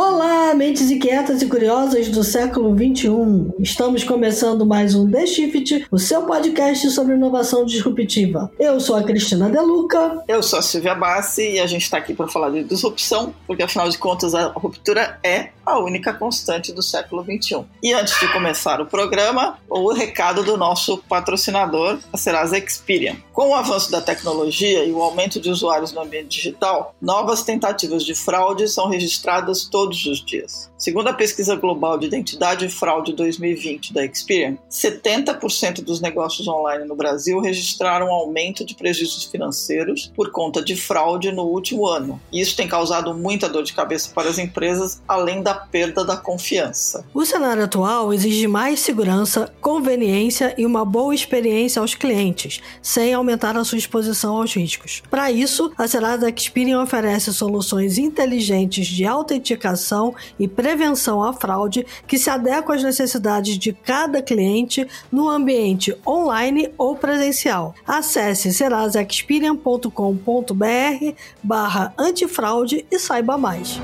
Olá, mentes inquietas e curiosas do século 21. Estamos começando mais um The Shift, o seu podcast sobre inovação disruptiva. Eu sou a Cristina Deluca. Eu sou a Silvia Bassi e a gente está aqui para falar de disrupção, porque afinal de contas a ruptura é a única constante do século 21. E antes de começar o programa, o recado do nosso patrocinador, a Serasa Experian. Com o avanço da tecnologia e o aumento de usuários no ambiente digital, novas tentativas de fraude são registradas todos os dias. Segundo a pesquisa global de identidade e fraude 2020 da Experian, 70% dos negócios online no Brasil registraram um aumento de prejuízos financeiros por conta de fraude no último ano. Isso tem causado muita dor de cabeça para as empresas, além da perda da confiança. O cenário atual exige mais segurança, conveniência e uma boa experiência aos clientes, sem aumentar a sua exposição aos riscos. Para isso, a Serasa Experian oferece soluções inteligentes de autenticação e prevenção à fraude que se adequam às necessidades de cada cliente no ambiente online ou presencial. Acesse serasexperian.com.br barra antifraude e saiba mais.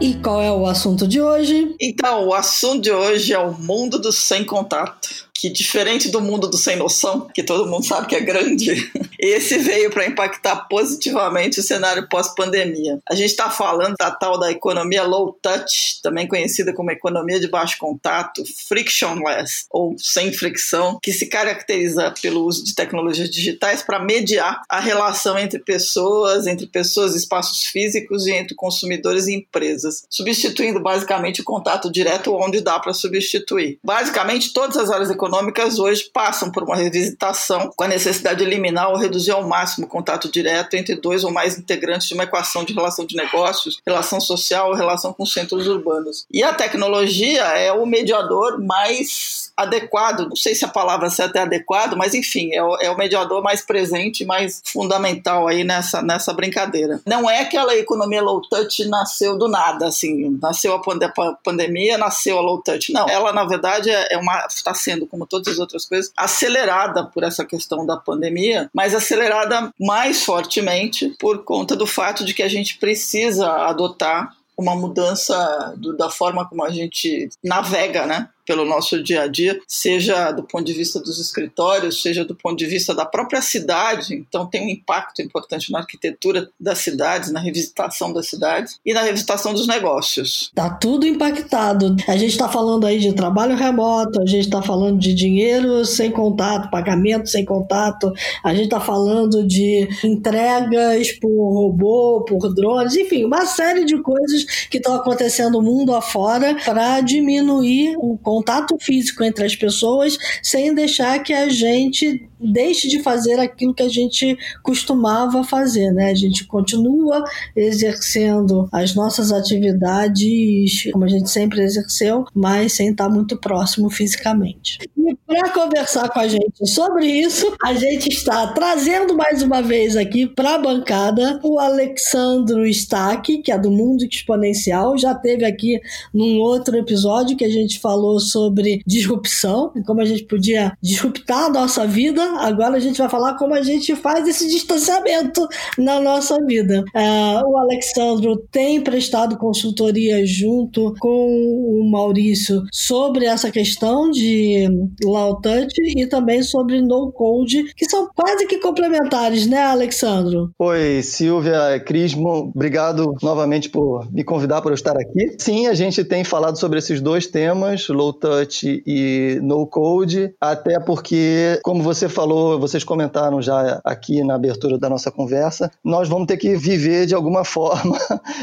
E qual é o assunto de hoje? Então, o assunto de hoje é o mundo do sem contato que diferente do mundo do sem noção, que todo mundo sabe que é grande, esse veio para impactar positivamente o cenário pós-pandemia. A gente está falando da tal da economia low touch, também conhecida como economia de baixo contato, frictionless ou sem fricção, que se caracteriza pelo uso de tecnologias digitais para mediar a relação entre pessoas, entre pessoas espaços físicos e entre consumidores e empresas, substituindo basicamente o contato direto onde dá para substituir. Basicamente, todas as áreas econômicas econômicas hoje passam por uma revisitação com a necessidade de eliminar ou reduzir ao máximo o contato direto entre dois ou mais integrantes de uma equação de relação de negócios, relação social ou relação com centros urbanos. E a tecnologia é o mediador mais adequado, não sei se a palavra certa é adequado, mas enfim, é o, é o mediador mais presente, mais fundamental aí nessa, nessa brincadeira. Não é aquela economia low touch nasceu do nada, assim, nasceu a, a pandemia, nasceu a low touch. Não, ela na verdade é, é uma está sendo como todas as outras coisas acelerada por essa questão da pandemia, mas acelerada mais fortemente por conta do fato de que a gente precisa adotar uma mudança do, da forma como a gente navega, né? Pelo nosso dia a dia, seja do ponto de vista dos escritórios, seja do ponto de vista da própria cidade. Então, tem um impacto importante na arquitetura das cidades, na revisitação das cidades e na revisitação dos negócios. Tá tudo impactado. A gente está falando aí de trabalho remoto, a gente está falando de dinheiro sem contato, pagamento sem contato, a gente está falando de entregas por robô, por drones, enfim, uma série de coisas que estão acontecendo mundo afora para diminuir o contato contato físico entre as pessoas sem deixar que a gente deixe de fazer aquilo que a gente costumava fazer, né? A gente continua exercendo as nossas atividades como a gente sempre exerceu, mas sem estar muito próximo fisicamente. E para conversar com a gente sobre isso, a gente está trazendo mais uma vez aqui para a bancada o Alexandro Stack, que é do Mundo Exponencial, já teve aqui num outro episódio que a gente falou sobre disrupção, como a gente podia disruptar a nossa vida agora a gente vai falar como a gente faz esse distanciamento na nossa vida. Uh, o Alexandro tem prestado consultoria junto com o Maurício sobre essa questão de low touch e também sobre no code, que são quase que complementares, né, Alexandro? Oi, Silvia, Crismo, obrigado novamente por me convidar para eu estar aqui. Sim, a gente tem falado sobre esses dois temas, low touch e no code, até porque, como você falou, falou, vocês comentaram já aqui na abertura da nossa conversa, nós vamos ter que viver de alguma forma,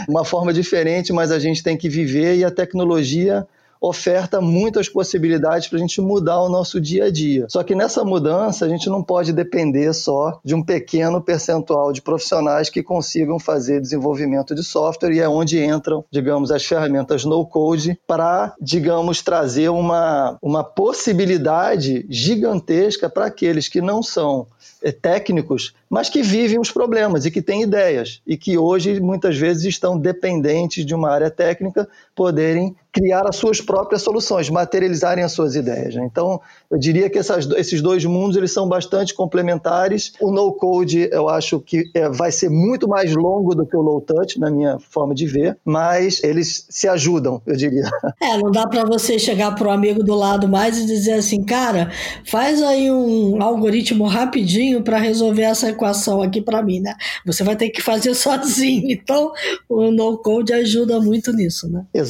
uma forma diferente, mas a gente tem que viver e a tecnologia oferta muitas possibilidades para a gente mudar o nosso dia a dia. Só que nessa mudança a gente não pode depender só de um pequeno percentual de profissionais que consigam fazer desenvolvimento de software e é onde entram, digamos, as ferramentas no code para, digamos, trazer uma, uma possibilidade gigantesca para aqueles que não são é, técnicos, mas que vivem os problemas e que têm ideias e que hoje muitas vezes estão dependentes de uma área técnica poderem criar as suas próprias soluções, materializarem as suas ideias. Né? Então, eu diria que essas, esses dois mundos eles são bastante complementares. O no-code eu acho que é, vai ser muito mais longo do que o low-touch, na minha forma de ver, mas eles se ajudam, eu diria. É, não dá para você chegar para o amigo do lado mais e dizer assim, cara, faz aí um algoritmo rapidinho para resolver essa equação aqui para mim, né? Você vai ter que fazer sozinho. Então, o no-code ajuda muito nisso, né? Exatamente.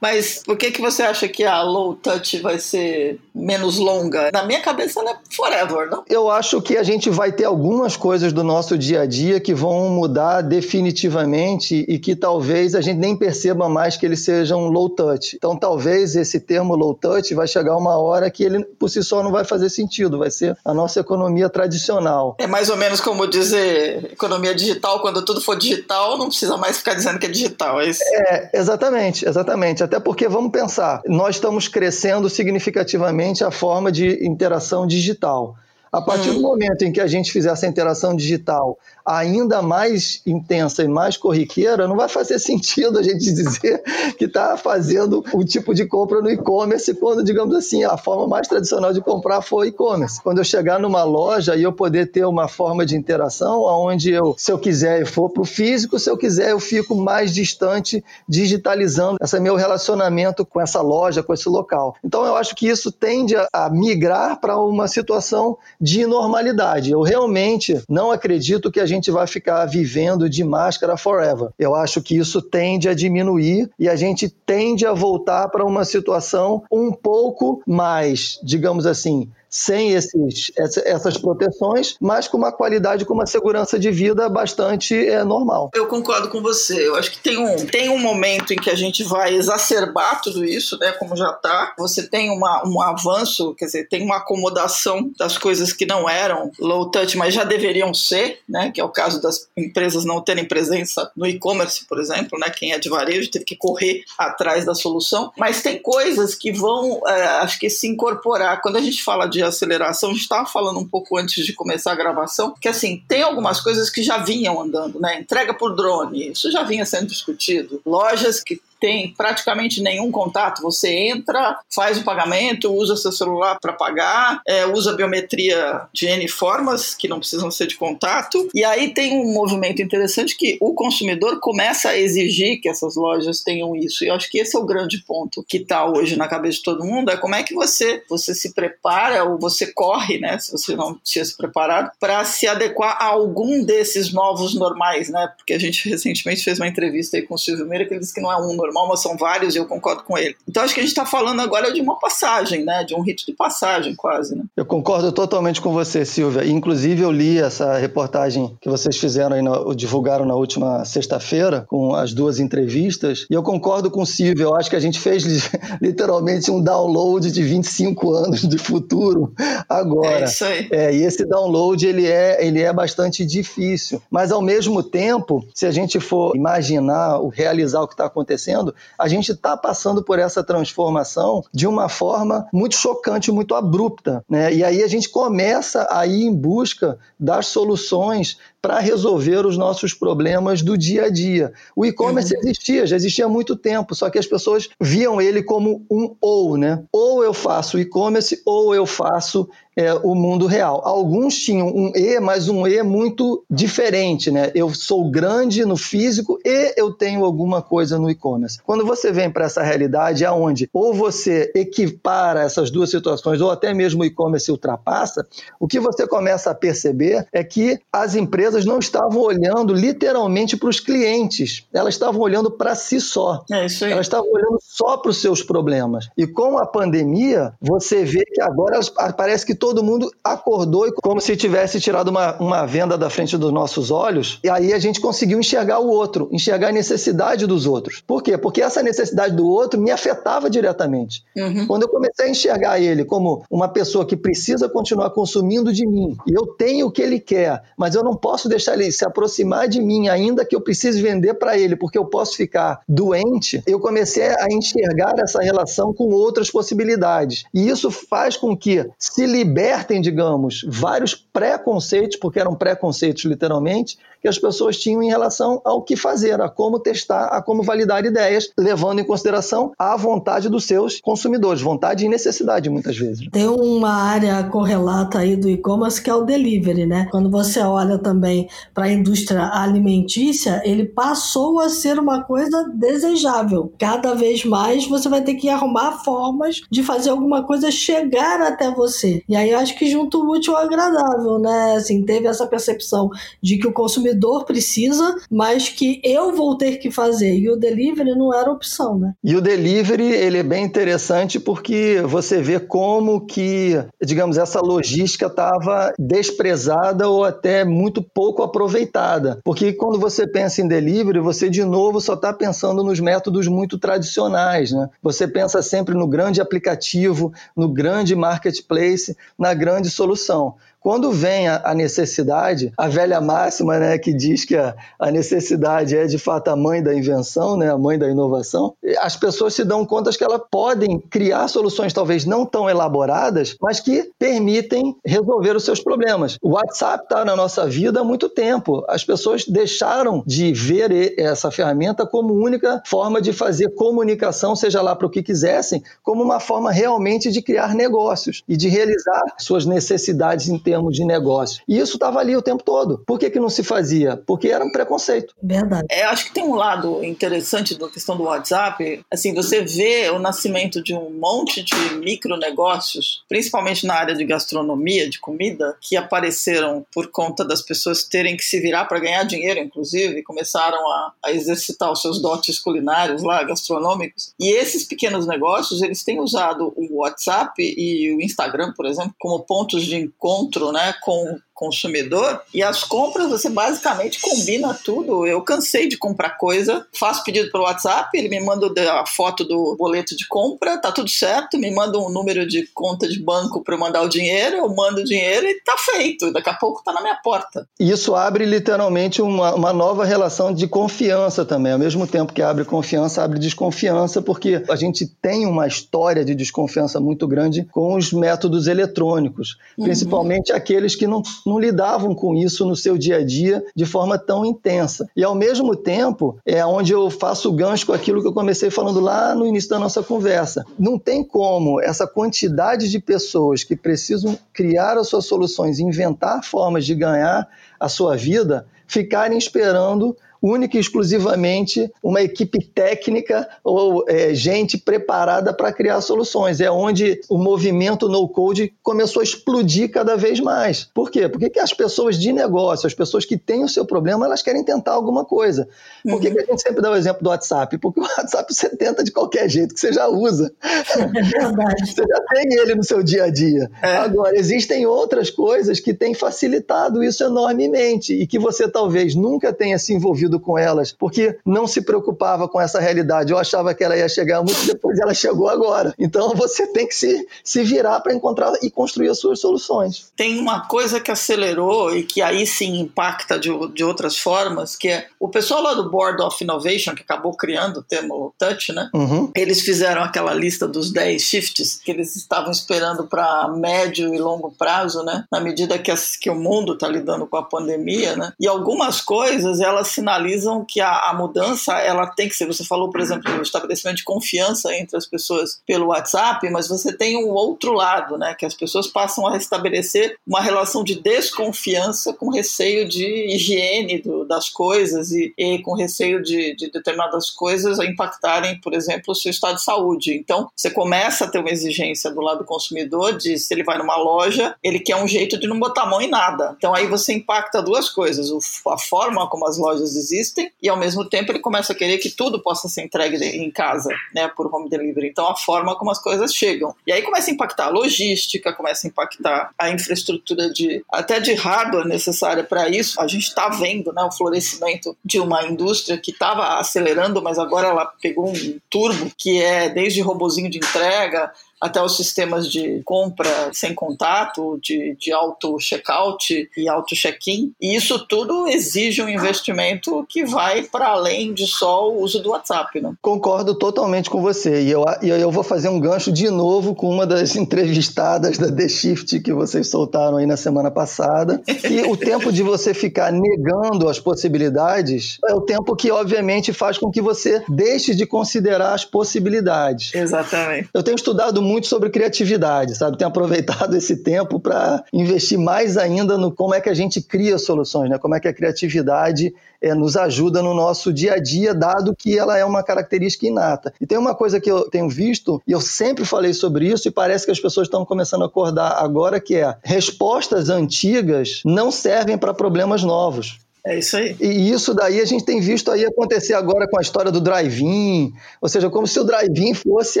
Mas mas por que, que você acha que a low touch vai ser menos longa? Na minha cabeça ela é forever, não? Eu acho que a gente vai ter algumas coisas do nosso dia a dia que vão mudar definitivamente e que talvez a gente nem perceba mais que eles sejam low touch. Então talvez esse termo low touch vai chegar uma hora que ele por si só não vai fazer sentido, vai ser a nossa economia tradicional. É mais ou menos como dizer economia digital, quando tudo for digital, não precisa mais ficar dizendo que é digital. É, isso? é exatamente, exatamente. Até porque vamos pensar, nós estamos crescendo significativamente a forma de interação digital. A partir do uhum. momento em que a gente fizer essa interação digital ainda mais intensa e mais corriqueira, não vai fazer sentido a gente dizer que está fazendo o tipo de compra no e-commerce quando, digamos assim, a forma mais tradicional de comprar foi e-commerce. Quando eu chegar numa loja e eu poder ter uma forma de interação onde eu, se eu quiser, eu for para o físico, se eu quiser, eu fico mais distante digitalizando esse meu relacionamento com essa loja, com esse local. Então eu acho que isso tende a migrar para uma situação de normalidade. Eu realmente não acredito que a gente vai ficar vivendo de máscara forever. Eu acho que isso tende a diminuir e a gente tende a voltar para uma situação um pouco mais, digamos assim, sem esses, essas proteções, mas com uma qualidade, com uma segurança de vida bastante é, normal. Eu concordo com você. Eu acho que tem um, tem um momento em que a gente vai exacerbar tudo isso, né, como já está. Você tem uma, um avanço, quer dizer, tem uma acomodação das coisas que não eram low touch, mas já deveriam ser, né, que é o caso das empresas não terem presença no e-commerce, por exemplo, né, quem é de varejo teve que correr atrás da solução. Mas tem coisas que vão, é, acho que se incorporar. Quando a gente fala de de aceleração, a gente estava falando um pouco antes de começar a gravação, que assim, tem algumas coisas que já vinham andando, né? Entrega por drone, isso já vinha sendo discutido. Lojas que tem praticamente nenhum contato. Você entra, faz o pagamento, usa seu celular para pagar, é, usa biometria de N formas que não precisam ser de contato. E aí tem um movimento interessante que o consumidor começa a exigir que essas lojas tenham isso. E eu acho que esse é o grande ponto que está hoje na cabeça de todo mundo, é como é que você, você se prepara ou você corre, né, se você não tinha se preparado, para se adequar a algum desses novos normais, né? Porque a gente recentemente fez uma entrevista aí com o Silvio Meira que ele disse que não é um normal, mas são vários e eu concordo com ele. Então acho que a gente está falando agora de uma passagem, né? De um rito de passagem, quase. Né? Eu concordo totalmente com você, Silvia. Inclusive eu li essa reportagem que vocês fizeram na, divulgaram na última sexta-feira, com as duas entrevistas, e eu concordo com o Silvio. Eu acho que a gente fez literalmente um download de 25 anos de futuro agora. É isso aí. É, e esse download ele é, ele é bastante difícil. Mas ao mesmo tempo, se a gente for imaginar, realizar o que está acontecendo, a gente está passando por essa transformação de uma forma muito chocante, muito abrupta. Né? E aí a gente começa a ir em busca das soluções para resolver os nossos problemas do dia a dia. O e-commerce uhum. existia, já existia há muito tempo, só que as pessoas viam ele como um ou, né? Ou eu faço e-commerce ou eu faço é, o mundo real. Alguns tinham um E, mas um E muito diferente, né? Eu sou grande no físico e eu tenho alguma coisa no e-commerce. Quando você vem para essa realidade aonde ou você equipara essas duas situações ou até mesmo o e-commerce ultrapassa, o que você começa a perceber é que as empresas não estavam olhando literalmente para os clientes, elas estavam olhando para si só. É isso aí. Elas estavam olhando só para os seus problemas. E com a pandemia, você vê que agora parece que todo mundo acordou como se tivesse tirado uma, uma venda da frente dos nossos olhos, e aí a gente conseguiu enxergar o outro, enxergar a necessidade dos outros. Por quê? Porque essa necessidade do outro me afetava diretamente. Uhum. Quando eu comecei a enxergar ele como uma pessoa que precisa continuar consumindo de mim, e eu tenho o que ele quer, mas eu não posso deixar ele se aproximar de mim, ainda que eu precise vender para ele, porque eu posso ficar doente, eu comecei a enxergar essa relação com outras possibilidades. E isso faz com que se libertem, digamos, vários preconceitos, porque eram preconceitos literalmente, que as pessoas tinham em relação ao que fazer, a como testar, a como validar ideias, levando em consideração a vontade dos seus consumidores, vontade e necessidade muitas vezes. Tem uma área correlata aí do e-commerce que é o delivery, né? Quando você olha também para a indústria alimentícia, ele passou a ser uma coisa desejável. Cada vez mais você vai ter que arrumar formas de fazer alguma coisa chegar até você. E aí eu acho que junto o útil ao agradável, né? Assim, teve essa percepção de que o consumidor precisa, mas que eu vou ter que fazer. E o delivery não era opção, né? E o delivery, ele é bem interessante porque você vê como que, digamos, essa logística estava desprezada ou até muito pouco aproveitada. Porque quando você pensa em delivery, você de novo só está pensando nos métodos muito tradicionais, né? Você pensa sempre no grande aplicativo, no grande marketplace, na grande solução. Quando vem a, a, necessidade, a velha máxima né, que diz que a, a, necessidade é de fato a mãe da invenção, né, a mãe da inovação, as pessoas se dão conta que elas podem criar soluções talvez não tão elaboradas, mas que permitem resolver os seus problemas. O WhatsApp está na nossa vida há muito tempo. As pessoas deixaram de ver essa ferramenta como única forma de fazer comunicação, seja lá para o que quisessem, como uma forma realmente de criar negócios e de realizar suas necessidades em termos termos de negócio. E isso estava ali o tempo todo. Por que, que não se fazia? Porque era um preconceito. Verdade. É, acho que tem um lado interessante da questão do WhatsApp. Assim, você vê o nascimento de um monte de micronegócios, principalmente na área de gastronomia, de comida, que apareceram por conta das pessoas terem que se virar para ganhar dinheiro, inclusive, começaram a, a exercitar os seus dotes culinários lá, gastronômicos. E esses pequenos negócios, eles têm usado o WhatsApp e o Instagram, por exemplo, como pontos de encontro né, com consumidor e as compras você basicamente combina tudo. Eu cansei de comprar coisa, faço pedido pelo WhatsApp, ele me manda a foto do boleto de compra, tá tudo certo, me manda um número de conta de banco para eu mandar o dinheiro, eu mando o dinheiro e tá feito. Daqui a pouco tá na minha porta. Isso abre literalmente uma, uma nova relação de confiança também. Ao mesmo tempo que abre confiança, abre desconfiança, porque a gente tem uma história de desconfiança muito grande com os métodos eletrônicos, uhum. principalmente aqueles que não não lidavam com isso no seu dia a dia de forma tão intensa. E ao mesmo tempo, é onde eu faço o gancho com aquilo que eu comecei falando lá no início da nossa conversa. Não tem como essa quantidade de pessoas que precisam criar as suas soluções, inventar formas de ganhar a sua vida, ficarem esperando única e exclusivamente uma equipe técnica ou é, gente preparada para criar soluções. É onde o movimento no-code começou a explodir cada vez mais. Por quê? Porque que as pessoas de negócio, as pessoas que têm o seu problema, elas querem tentar alguma coisa. Por uhum. que, que a gente sempre dá o exemplo do WhatsApp? Porque o WhatsApp você tenta de qualquer jeito, que você já usa. É verdade. Você já tem ele no seu dia a dia. É. Agora, existem outras coisas que têm facilitado isso enormemente e que você talvez nunca tenha se envolvido com elas, porque não se preocupava com essa realidade. Eu achava que ela ia chegar muito depois, ela chegou agora. Então você tem que se, se virar para encontrar e construir as suas soluções. Tem uma coisa que acelerou e que aí sim impacta de, de outras formas, que é o pessoal lá do Board of Innovation, que acabou criando o termo touch, né? Uhum. Eles fizeram aquela lista dos 10 shifts que eles estavam esperando para médio e longo prazo, né? Na medida que, as, que o mundo está lidando com a pandemia, né? E algumas coisas elas sinalizam sinalizam que a, a, mudança ela tem que ser. Você falou, por exemplo, do estabelecimento de confiança entre as pessoas pelo WhatsApp, mas você tem um outro lado, né? Que as pessoas passam a estabelecer uma relação de desconfiança com receio de higiene do, das coisas e, e com receio de, de, determinadas coisas impactarem, por exemplo, o seu estado de saúde. Então, você começa a ter uma exigência do lado do consumidor de se ele vai numa loja, ele quer um jeito de não botar a mão em nada. Então, aí você impacta duas coisas: a forma como as lojas existem e ao mesmo tempo ele começa a querer que tudo possa ser entregue em casa, né, por home delivery. Então a forma como as coisas chegam. E aí começa a impactar a logística, começa a impactar a infraestrutura de até de hardware necessária para isso. A gente está vendo, né, o florescimento de uma indústria que estava acelerando, mas agora ela pegou um turbo que é desde robozinho de entrega até os sistemas de compra sem contato, de, de auto-checkout e auto-check-in. E isso tudo exige um investimento que vai para além de só o uso do WhatsApp. Né? Concordo totalmente com você. E eu, eu vou fazer um gancho de novo com uma das entrevistadas da The Shift que vocês soltaram aí na semana passada. E o tempo de você ficar negando as possibilidades é o tempo que, obviamente, faz com que você deixe de considerar as possibilidades. Exatamente. Eu tenho estudado muito sobre criatividade, sabe? Tenho aproveitado esse tempo para investir mais ainda no como é que a gente cria soluções, né? Como é que a criatividade é, nos ajuda no nosso dia a dia, dado que ela é uma característica inata. E tem uma coisa que eu tenho visto, e eu sempre falei sobre isso, e parece que as pessoas estão começando a acordar agora, que é respostas antigas não servem para problemas novos. É isso aí. E isso daí a gente tem visto aí acontecer agora com a história do drive-in, ou seja, como se o drive-in fosse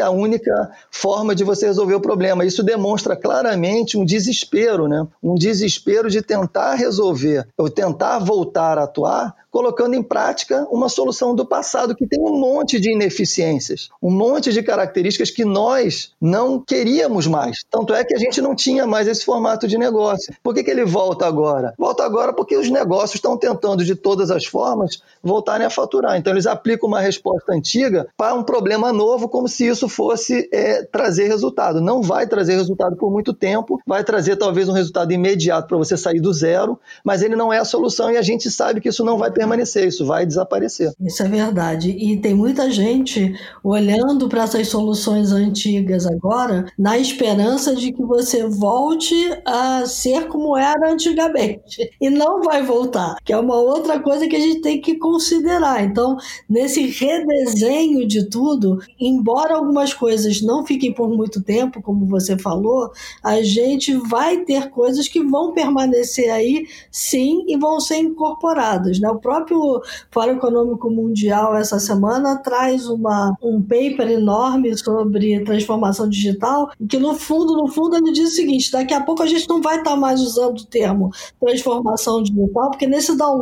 a única forma de você resolver o problema. Isso demonstra claramente um desespero, né? Um desespero de tentar resolver, ou tentar voltar a atuar colocando em prática uma solução do passado que tem um monte de ineficiências, um monte de características que nós não queríamos mais. Tanto é que a gente não tinha mais esse formato de negócio. Por que, que ele volta agora? Volta agora porque os negócios estão tentando, de todas as formas, voltarem a faturar. Então, eles aplicam uma resposta antiga para um problema novo, como se isso fosse é, trazer resultado. Não vai trazer resultado por muito tempo, vai trazer talvez um resultado imediato para você sair do zero, mas ele não é a solução e a gente sabe que isso não vai permanecer isso vai desaparecer. Isso é verdade. E tem muita gente olhando para essas soluções antigas agora, na esperança de que você volte a ser como era antigamente. E não vai voltar, que é uma outra coisa que a gente tem que considerar. Então, nesse redesenho de tudo, embora algumas coisas não fiquem por muito tempo, como você falou, a gente vai ter coisas que vão permanecer aí, sim, e vão ser incorporadas. Né? O próprio Fórum Econômico Mundial, essa semana, traz uma, um paper enorme sobre transformação digital, que no fundo, no fundo, ele diz o seguinte: daqui a pouco a gente não vai estar tá mais usando o termo transformação digital, porque nesse download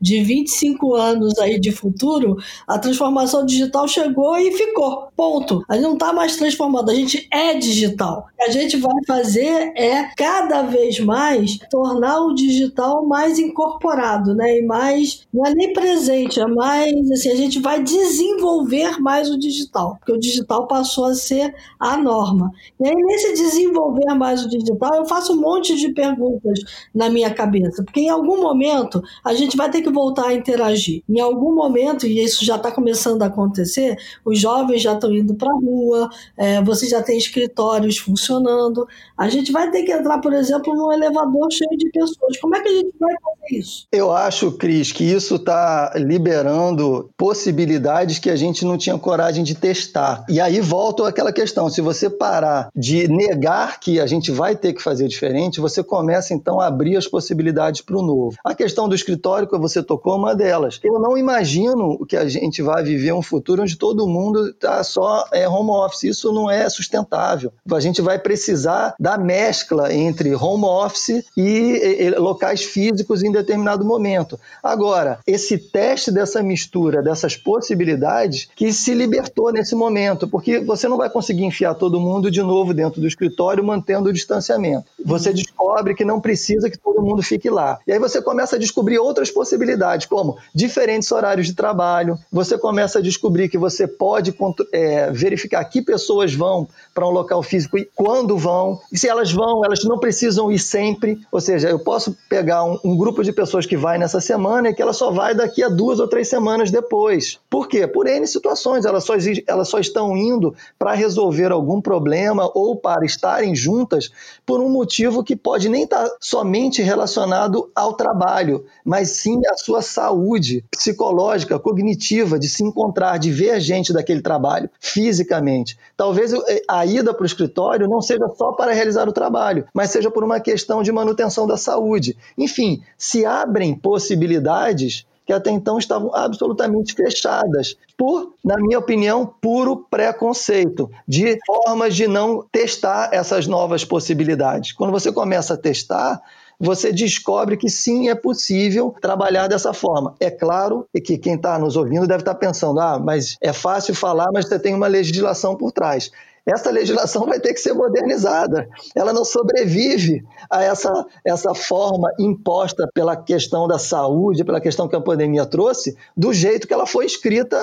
de 25 anos aí de futuro, a transformação digital chegou e ficou. Ponto. A gente não está mais transformando, a gente é digital. O que a gente vai fazer é cada vez mais tornar o digital mais incorporado, né? E mais não é nem presente, é mais assim, a gente vai desenvolver mais o digital, porque o digital passou a ser a norma. E aí, nesse desenvolver mais o digital, eu faço um monte de perguntas na minha cabeça, porque em algum momento a gente vai ter que voltar a interagir. Em algum momento, e isso já está começando a acontecer, os jovens já estão indo para a rua, é, você já tem escritórios funcionando, a gente vai ter que entrar, por exemplo, num elevador cheio de pessoas. Como é que a gente vai fazer isso? Eu acho, Cris, que isso está liberando possibilidades que a gente não tinha coragem de testar. E aí volta aquela questão: se você parar de negar que a gente vai ter que fazer diferente, você começa então a abrir as possibilidades para o novo. A questão do escritório que você tocou uma delas. Eu não imagino que a gente vai viver um futuro onde todo mundo está só é, home office. Isso não é sustentável. A gente vai precisar da mescla entre home office e, e locais físicos em determinado momento. Agora, esse teste dessa mistura, dessas possibilidades, que se libertou nesse momento, porque você não vai conseguir enfiar todo mundo de novo dentro do escritório mantendo o distanciamento. Você uhum. descobre que não precisa que todo mundo fique lá. E aí você começa a descobrir outras possibilidades, como diferentes horários de trabalho, você começa a descobrir que você pode é, verificar que pessoas vão para um local físico e quando vão. E se elas vão, elas não precisam ir sempre. Ou seja, eu posso pegar um, um grupo de pessoas que vai nessa semana e que ela só vai daqui a duas ou três semanas depois. Por quê? Por N situações. Elas só, elas só estão indo para resolver algum problema ou para estarem juntas por um motivo que pode nem estar tá somente relacionado ao trabalho, mas sim à sua saúde psicológica, cognitiva, de se encontrar, de ver gente daquele trabalho fisicamente. Talvez eh, a ida para o escritório não seja só para realizar o trabalho, mas seja por uma questão de manutenção da saúde. Enfim, se abrem possibilidades que até então estavam absolutamente fechadas, por, na minha opinião, puro preconceito, de formas de não testar essas novas possibilidades. Quando você começa a testar, você descobre que sim, é possível trabalhar dessa forma. É claro que quem está nos ouvindo deve estar tá pensando: ah, mas é fácil falar, mas você tem uma legislação por trás. Essa legislação vai ter que ser modernizada. Ela não sobrevive a essa, essa forma imposta pela questão da saúde, pela questão que a pandemia trouxe, do jeito que ela foi escrita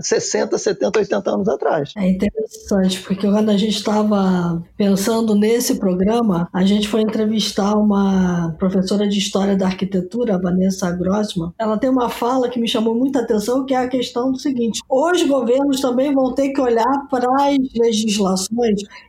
60, 70, 80 anos atrás. É interessante, porque quando a gente estava pensando nesse programa, a gente foi entrevistar uma professora de História da Arquitetura, Vanessa Grossman. Ela tem uma fala que me chamou muita atenção, que é a questão do seguinte: os governos também vão ter que olhar para as legislações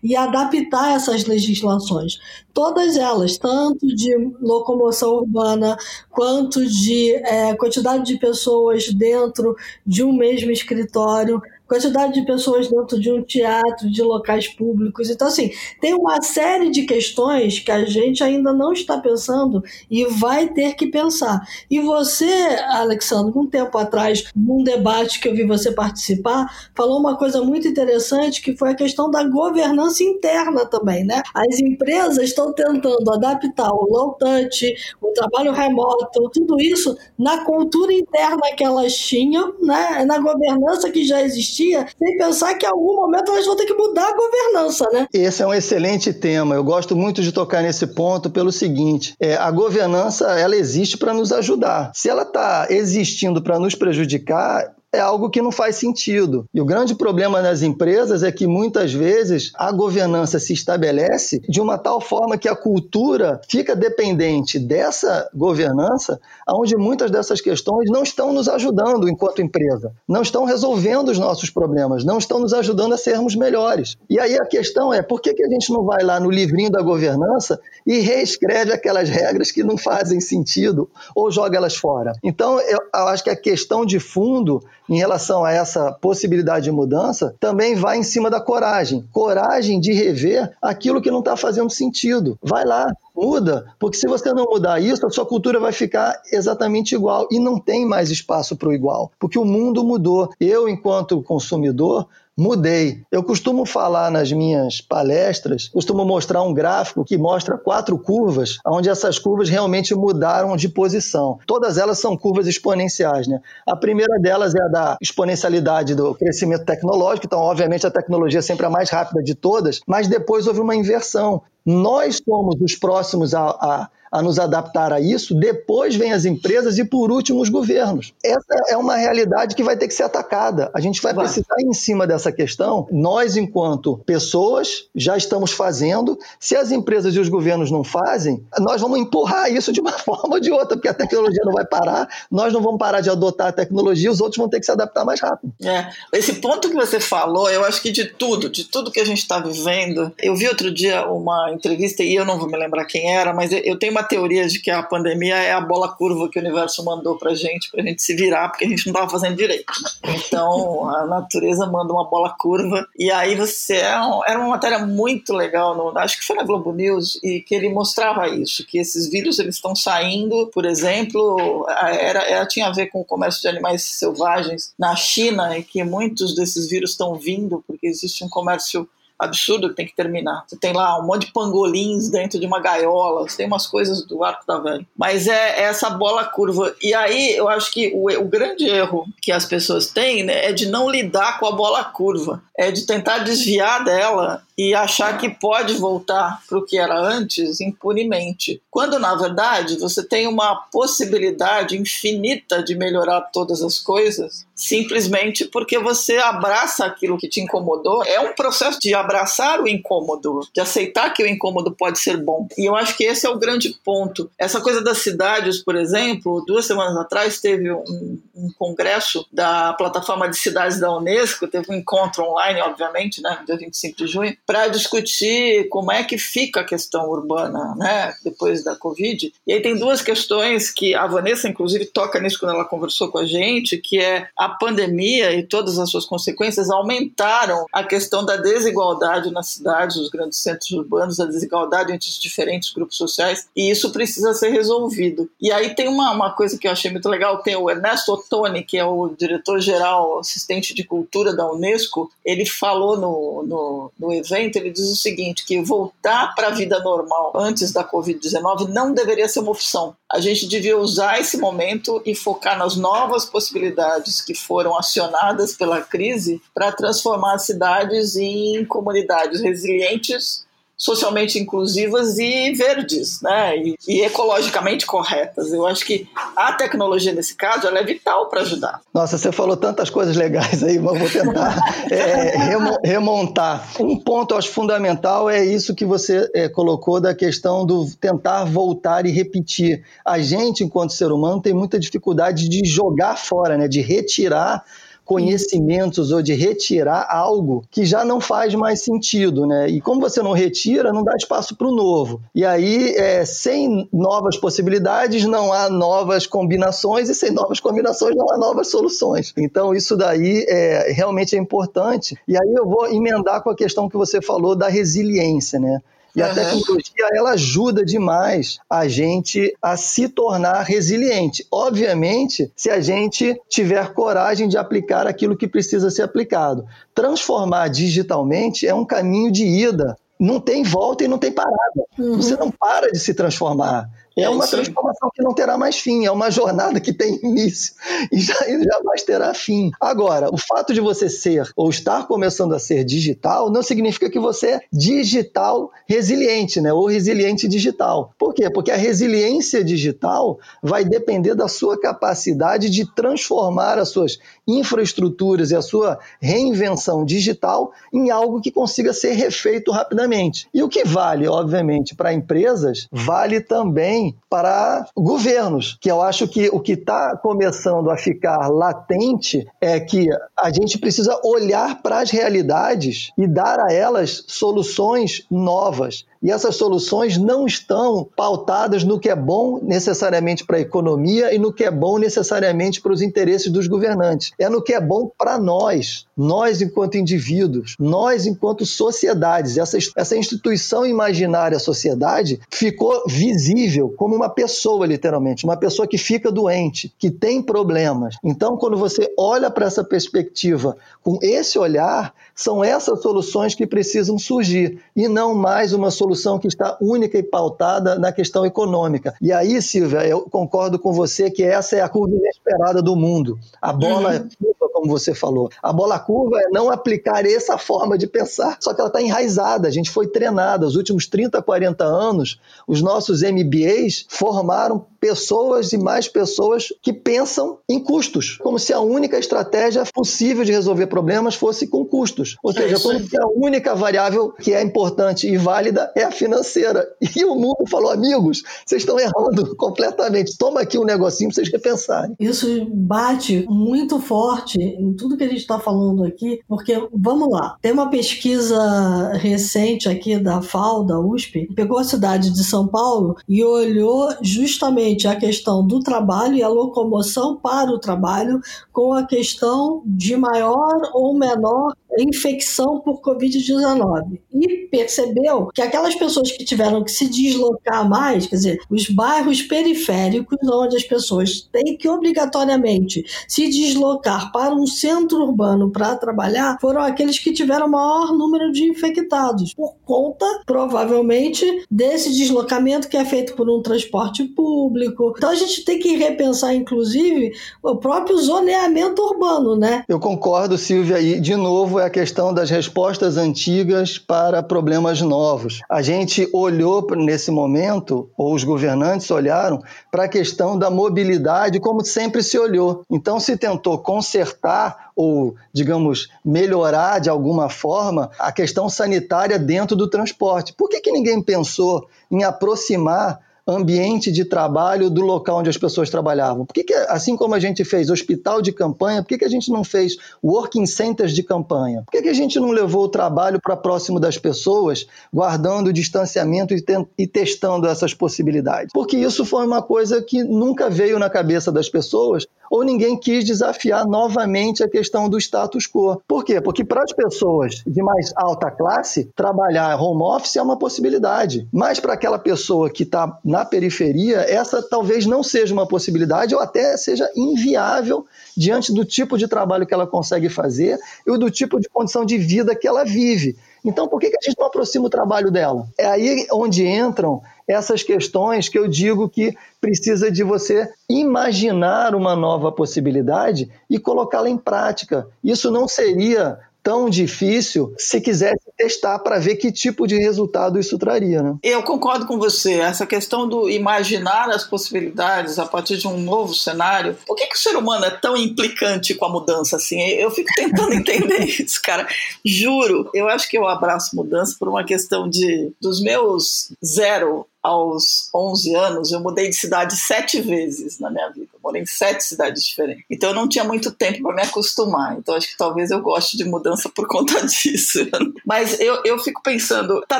e adaptar essas legislações. Todas elas, tanto de locomoção urbana, quanto de é, quantidade de pessoas dentro de um mesmo escritório, quantidade de pessoas dentro de um teatro, de locais públicos. Então, assim, tem uma série de questões que a gente ainda não está pensando e vai ter que pensar. E você, Alexandre, um tempo atrás, num debate que eu vi você participar, falou uma coisa muito interessante que foi a questão da governança interna também, né? As empresas estão tentando adaptar o low touch, o trabalho remoto, tudo isso na cultura interna que elas tinham, né? Na governança que já existia existia, sem pensar que em algum momento elas vão ter que mudar a governança, né? Esse é um excelente tema. Eu gosto muito de tocar nesse ponto pelo seguinte: é, a governança ela existe para nos ajudar. Se ela está existindo para nos prejudicar, é algo que não faz sentido. E o grande problema nas empresas é que muitas vezes a governança se estabelece de uma tal forma que a cultura fica dependente dessa governança, onde muitas dessas questões não estão nos ajudando enquanto empresa, não estão resolvendo os nossos problemas, não estão nos ajudando a sermos melhores. E aí a questão é por que, que a gente não vai lá no livrinho da governança e reescreve aquelas regras que não fazem sentido ou joga elas fora? Então, eu acho que a questão de fundo em relação a essa possibilidade de mudança também vai em cima da coragem. Coragem de rever aquilo que não está fazendo sentido. Vai lá, muda, porque se você não mudar isso, a sua cultura vai ficar exatamente igual e não tem mais espaço para o igual, porque o mundo mudou. Eu, enquanto consumidor, mudei. Eu costumo falar nas minhas palestras, costumo mostrar um gráfico que mostra quatro curvas, onde essas curvas realmente mudaram de posição. Todas elas são curvas exponenciais, né? A primeira delas é a da exponencialidade do crescimento tecnológico, então obviamente a tecnologia é sempre a mais rápida de todas, mas depois houve uma inversão. Nós somos os próximos a, a a nos adaptar a isso, depois vem as empresas e, por último, os governos. Essa é uma realidade que vai ter que ser atacada. A gente vai, vai. precisar ir em cima dessa questão. Nós, enquanto pessoas, já estamos fazendo. Se as empresas e os governos não fazem, nós vamos empurrar isso de uma forma ou de outra, porque a tecnologia não vai parar, nós não vamos parar de adotar a tecnologia, os outros vão ter que se adaptar mais rápido. É, esse ponto que você falou, eu acho que de tudo, de tudo que a gente está vivendo, eu vi outro dia uma entrevista, e eu não vou me lembrar quem era, mas eu tenho uma teoria de que a pandemia é a bola curva que o universo mandou pra gente, pra gente se virar, porque a gente não tava fazendo direito. Né? Então, a natureza manda uma bola curva. E aí você. É era uma matéria muito legal, no, acho que foi na Globo News, e que ele mostrava isso, que esses vírus eles estão saindo, por exemplo, era, era, tinha a ver com o comércio de animais selvagens na China, e que muitos desses vírus estão vindo porque existe um comércio absurdo que tem que terminar. Você tem lá um monte de pangolins dentro de uma gaiola, você tem umas coisas do arco da velha. Mas é, é essa bola curva. E aí eu acho que o, o grande erro que as pessoas têm né, é de não lidar com a bola curva, é de tentar desviar dela e achar que pode voltar para o que era antes impunemente. Quando, na verdade, você tem uma possibilidade infinita de melhorar todas as coisas, simplesmente porque você abraça aquilo que te incomodou. É um processo de abraçar o incômodo, de aceitar que o incômodo pode ser bom. E eu acho que esse é o grande ponto. Essa coisa das cidades, por exemplo, duas semanas atrás teve um, um congresso da plataforma de cidades da Unesco, teve um encontro online, obviamente, né, dia 25 de junho, para discutir como é que fica a questão urbana, né, depois da Covid. E aí tem duas questões que a Vanessa, inclusive, toca nisso quando ela conversou com a gente, que é a pandemia e todas as suas consequências aumentaram a questão da desigualdade nas cidades, nos grandes centros urbanos, a desigualdade entre os diferentes grupos sociais, e isso precisa ser resolvido. E aí tem uma, uma coisa que eu achei muito legal, tem o Ernesto Ottoni, que é o diretor-geral assistente de cultura da Unesco, ele falou no, no, no evento 90, ele diz o seguinte, que voltar para a vida normal antes da Covid-19 não deveria ser uma opção. A gente devia usar esse momento e focar nas novas possibilidades que foram acionadas pela crise para transformar as cidades em comunidades resilientes socialmente inclusivas e verdes, né? E, e, ecologicamente corretas. Eu acho que a tecnologia nesse caso ela é vital para ajudar. Nossa, você falou tantas coisas legais aí, mas vou tentar é, remontar. Um ponto, eu acho fundamental é isso que você é, colocou da questão do tentar voltar e repetir. A gente, enquanto ser humano, tem muita dificuldade de jogar fora, né? De retirar conhecimentos ou de retirar algo que já não faz mais sentido, né? E como você não retira, não dá espaço para o novo. E aí, é, sem novas possibilidades, não há novas combinações, e sem novas combinações, não há novas soluções. Então, isso daí é, realmente é importante. E aí eu vou emendar com a questão que você falou da resiliência, né? E a tecnologia ela ajuda demais a gente a se tornar resiliente. Obviamente, se a gente tiver coragem de aplicar aquilo que precisa ser aplicado. Transformar digitalmente é um caminho de ida. Não tem volta e não tem parada. Uhum. Você não para de se transformar. É, uma transformação que não terá mais fim, é uma jornada que tem início e já, jamais terá fim. Agora, o fato de você ser ou estar começando a ser digital não significa que você é digital resiliente, né? Ou resiliente digital. Por quê? Porque a resiliência digital vai depender da sua capacidade de transformar as suas infraestruturas e a sua reinvenção digital em algo que consiga ser refeito rapidamente. E o que vale, obviamente, para empresas, vale também para governos, que eu acho que o que está começando a ficar latente é que a gente precisa olhar para as realidades e dar a elas soluções novas. E essas soluções não estão pautadas no que é bom necessariamente para a economia e no que é bom necessariamente para os interesses dos governantes. É no que é bom para nós, nós enquanto indivíduos, nós enquanto sociedades. Essa, essa instituição imaginária sociedade ficou visível como uma pessoa, literalmente, uma pessoa que fica doente, que tem problemas. Então, quando você olha para essa perspectiva com esse olhar, são essas soluções que precisam surgir e não mais uma solução solução que está única e pautada na questão econômica. E aí, Silvia, eu concordo com você que essa é a curva inesperada do mundo. A bola uhum. curva, como você falou. A bola curva é não aplicar essa forma de pensar, só que ela está enraizada, a gente foi treinada. Os últimos 30, 40 anos, os nossos MBAs formaram pessoas e mais pessoas que pensam em custos, como se a única estratégia possível de resolver problemas fosse com custos. Ou seja, é como se a única variável que é importante e válida é a financeira. E o mundo falou, amigos, vocês estão errando completamente. Toma aqui um negocinho para vocês repensarem. Isso bate muito forte em tudo que a gente está falando aqui, porque, vamos lá, tem uma pesquisa recente aqui da FAO, da USP, pegou a cidade de São Paulo e olhou justamente a questão do trabalho e a locomoção para o trabalho com a questão de maior ou menor infecção por Covid-19 e percebeu que aquelas pessoas que tiveram que se deslocar mais, quer dizer, os bairros periféricos, onde as pessoas têm que obrigatoriamente se deslocar para um centro urbano para trabalhar, foram aqueles que tiveram maior número de infectados, por conta, provavelmente, desse deslocamento que é feito por um transporte público. Então a gente tem que repensar, inclusive, o próprio zoneamento urbano, né? Eu concordo, Silvia, e de novo é a questão das respostas antigas para problemas novos. A gente olhou nesse momento, ou os governantes olharam, para a questão da mobilidade como sempre se olhou. Então se tentou consertar ou, digamos, melhorar de alguma forma a questão sanitária dentro do transporte. Por que, que ninguém pensou em aproximar ambiente de trabalho do local onde as pessoas trabalhavam? Por que, que assim como a gente fez hospital de campanha, por que, que a gente não fez working centers de campanha? Por que, que a gente não levou o trabalho para próximo das pessoas, guardando o distanciamento e, e testando essas possibilidades? Porque isso foi uma coisa que nunca veio na cabeça das pessoas ou ninguém quis desafiar novamente a questão do status quo. Por quê? Porque para as pessoas de mais alta classe, trabalhar home office é uma possibilidade. Mas para aquela pessoa que está na periferia, essa talvez não seja uma possibilidade ou até seja inviável diante do tipo de trabalho que ela consegue fazer e do tipo de condição de vida que ela vive. Então, por que, que a gente não aproxima o trabalho dela? É aí onde entram essas questões que eu digo que precisa de você imaginar uma nova possibilidade e colocá-la em prática. Isso não seria tão difícil se quisesse testar para ver que tipo de resultado isso traria. Né? Eu concordo com você. Essa questão do imaginar as possibilidades a partir de um novo cenário. Por que, que o ser humano é tão implicante com a mudança assim? Eu fico tentando entender isso, cara. Juro, eu acho que eu abraço mudança por uma questão de dos meus zero aos 11 anos, eu mudei de cidade sete vezes na minha vida. Eu morei em sete cidades diferentes. Então eu não tinha muito tempo para me acostumar. Então acho que talvez eu goste de mudança por conta disso. Mas eu, eu fico pensando, tá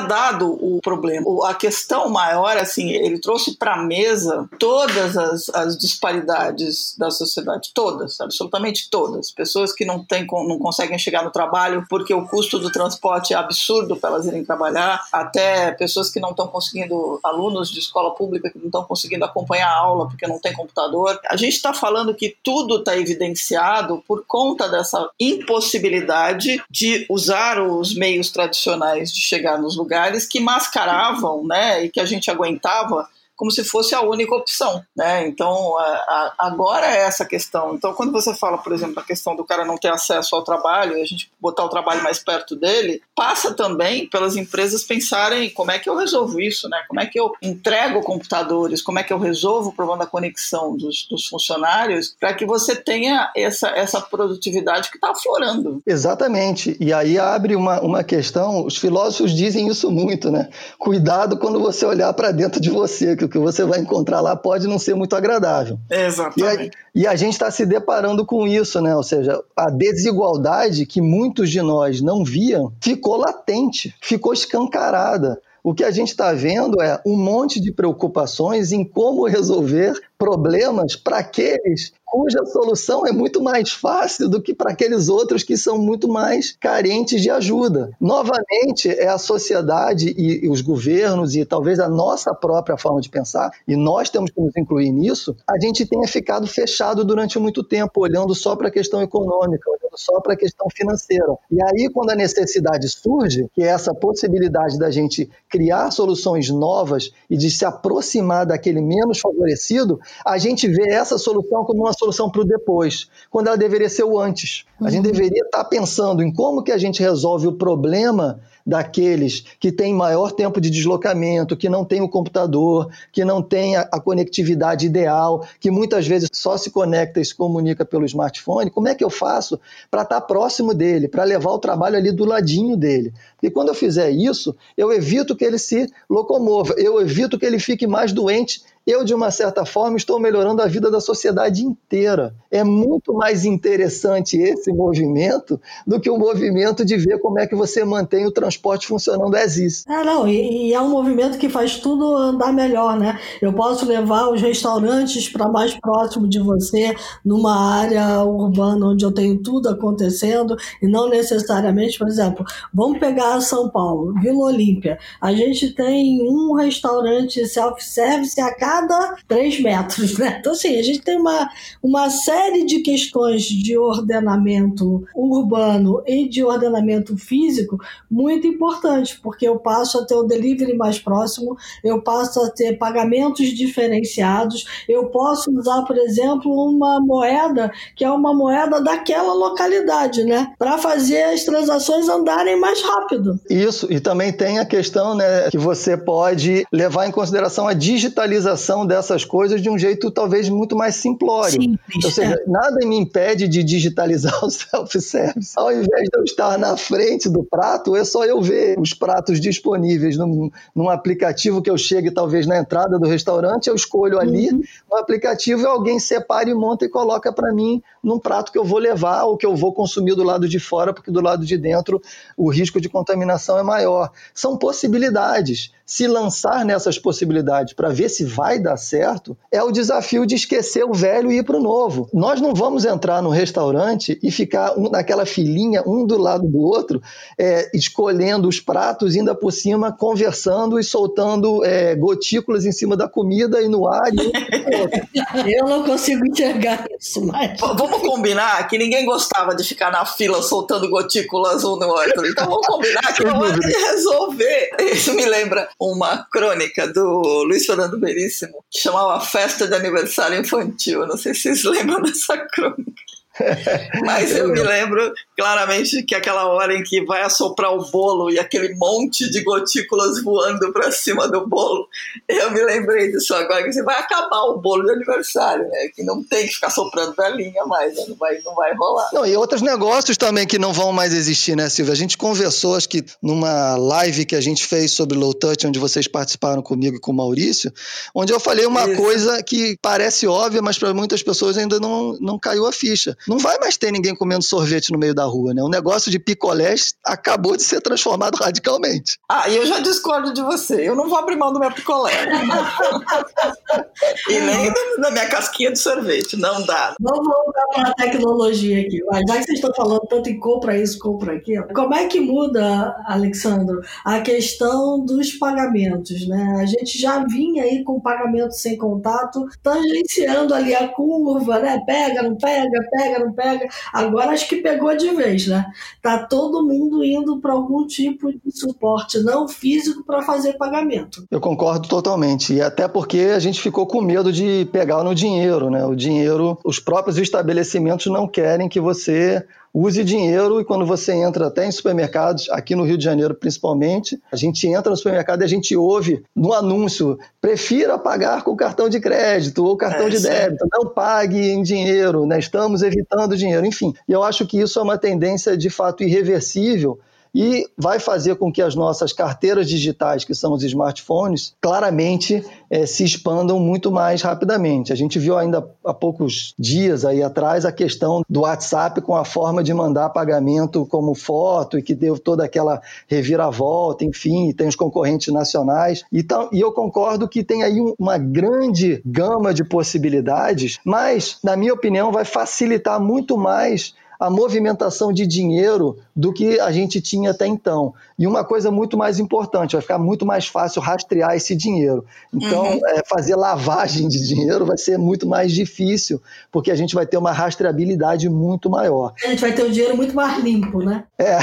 dado o problema. A questão maior, assim, ele trouxe para mesa todas as, as disparidades da sociedade. Todas, absolutamente todas. Pessoas que não, têm, não conseguem chegar no trabalho porque o custo do transporte é absurdo para elas irem trabalhar, até pessoas que não estão conseguindo alunos de escola pública que não estão conseguindo acompanhar a aula porque não tem computador. A gente está falando que tudo está evidenciado por conta dessa impossibilidade de usar os meios tradicionais de chegar nos lugares que mascaravam, né, e que a gente aguentava como se fosse a única opção, né? Então, a, a, agora é essa questão. Então, quando você fala, por exemplo, a questão do cara não ter acesso ao trabalho a gente botar o trabalho mais perto dele, passa também pelas empresas pensarem como é que eu resolvo isso, né? Como é que eu entrego computadores, como é que eu resolvo o problema da conexão dos, dos funcionários para que você tenha essa, essa produtividade que está aflorando. Exatamente. E aí abre uma, uma questão, os filósofos dizem isso muito, né? Cuidado quando você olhar para dentro de você, que que você vai encontrar lá pode não ser muito agradável. Exatamente. E a, e a gente está se deparando com isso, né? Ou seja, a desigualdade que muitos de nós não viam ficou latente, ficou escancarada. O que a gente está vendo é um monte de preocupações em como resolver problemas para aqueles cuja solução é muito mais fácil do que para aqueles outros que são muito mais carentes de ajuda. Novamente, é a sociedade e, os governos e talvez a nossa própria forma de pensar, e nós temos que nos incluir nisso, a gente tenha ficado fechado durante muito tempo, olhando só para a questão econômica, olhando só para a questão financeira. E aí, quando a necessidade surge, que é essa possibilidade da gente criar soluções novas e de se aproximar daquele menos favorecido, a gente vê essa solução como uma solução para o depois, quando ela deveria ser o antes. A gente uhum. deveria estar pensando em como que a gente resolve o problema daqueles que têm maior tempo de deslocamento, que não têm o computador, que não têm a, a conectividade ideal, que muitas vezes só se conecta e se comunica pelo smartphone, como é que eu faço para estar próximo dele, para levar o trabalho ali do ladinho dele? E quando eu fizer isso, eu evito que ele se locomova, eu evito que ele fique mais doente eu, de uma certa forma, estou melhorando a vida da sociedade inteira. É muito mais interessante esse movimento do que o movimento de ver como é que você mantém o transporte funcionando as is. É, não, e, e, é um movimento que faz tudo andar melhor, né? Eu posso levar os restaurantes para mais próximo de você, numa área urbana onde eu tenho tudo acontecendo, e não necessariamente, por exemplo, vamos pegar São Paulo, Vila Olímpia. A gente tem um restaurante self-service a cada cada 3 metros, né? Então, assim, a gente tem uma, uma série de questões de ordenamento urbano e de ordenamento físico muito importantes, porque eu passo a ter o delivery mais próximo, eu passo a ter pagamentos diferenciados, eu posso usar, por exemplo, uma moeda que é uma moeda daquela localidade, né? Para fazer as transações andarem mais rápido. Isso, e também tem a questão, né, que você pode levar em consideração a digitalização dessas coisas de um jeito talvez muito mais simplório. Simples, Ou seja, é. nada me impede de digitalizar o self-service. Ao invés de eu estar na frente do prato, é só eu ver os pratos disponíveis num, num aplicativo que eu chegue talvez na entrada do restaurante, eu escolho ali uhum. no aplicativo e alguém separa e monta e coloca para mim num prato que eu vou levar ou que eu vou consumir do lado de fora, porque do lado de dentro o risco de contaminação é maior. São possibilidades se lançar nessas possibilidades para ver se vai dar certo, é o desafio de esquecer o velho e ir para o novo. Nós não vamos entrar no restaurante e ficar um, naquela filinha, um do lado do outro, é, escolhendo os pratos, ainda por cima, conversando e soltando é, gotículas em cima da comida e no ar. E Eu não consigo enxergar isso mais. Vamos combinar que ninguém gostava de ficar na fila soltando gotículas um no outro. Então vamos combinar que é hora de resolver. Isso me lembra uma crônica do Luiz Fernando Veríssimo, que chamava Festa de Aniversário Infantil. Não sei se vocês lembram dessa crônica. Mas eu me lembro claramente que aquela hora em que vai assoprar o bolo e aquele monte de gotículas voando para cima do bolo, eu me lembrei disso agora, que você vai acabar o bolo de aniversário, né? Que não tem que ficar soprando velhinha mais, né? não, vai, não vai rolar. Não, e outros negócios também que não vão mais existir, né, Silvia? A gente conversou, acho que numa live que a gente fez sobre low touch, onde vocês participaram comigo e com o Maurício, onde eu falei uma Isso. coisa que parece óbvia, mas para muitas pessoas ainda não, não caiu a ficha não vai mais ter ninguém comendo sorvete no meio da rua, né? O negócio de picolés acabou de ser transformado radicalmente. Ah, e eu já discordo de você. Eu não vou abrir mão do meu picolé. e nem da minha casquinha de sorvete. Não dá. Vamos voltar para a tecnologia aqui. Já que vocês estão falando tanto em compra isso, compra aquilo, como é que muda, Alexandro, a questão dos pagamentos, né? A gente já vinha aí com pagamento sem contato, tangenciando ali a curva, né? Pega, não pega, pega, não pega. Agora acho que pegou de vez, né? Tá todo mundo indo para algum tipo de suporte não físico para fazer pagamento. Eu concordo totalmente. E até porque a gente ficou com medo de pegar no dinheiro, né? O dinheiro, os próprios estabelecimentos não querem que você use dinheiro e quando você entra até em supermercados, aqui no Rio de Janeiro principalmente, a gente entra no supermercado e a gente ouve no anúncio, prefira pagar com cartão de crédito ou cartão é, de débito, não pague em dinheiro, né? estamos evitando dinheiro, enfim. E eu acho que isso é uma tendência de fato irreversível e vai fazer com que as nossas carteiras digitais, que são os smartphones, claramente é, se expandam muito mais rapidamente. A gente viu ainda há poucos dias aí atrás a questão do WhatsApp com a forma de mandar pagamento como foto e que deu toda aquela reviravolta, enfim, tem os concorrentes nacionais. Então, e eu concordo que tem aí uma grande gama de possibilidades, mas, na minha opinião, vai facilitar muito mais a movimentação de dinheiro do que a gente tinha até então. E uma coisa muito mais importante, vai ficar muito mais fácil rastrear esse dinheiro. Então, uhum. é, fazer lavagem de dinheiro vai ser muito mais difícil, porque a gente vai ter uma rastreabilidade muito maior. A gente vai ter o dinheiro muito mais limpo, né? É.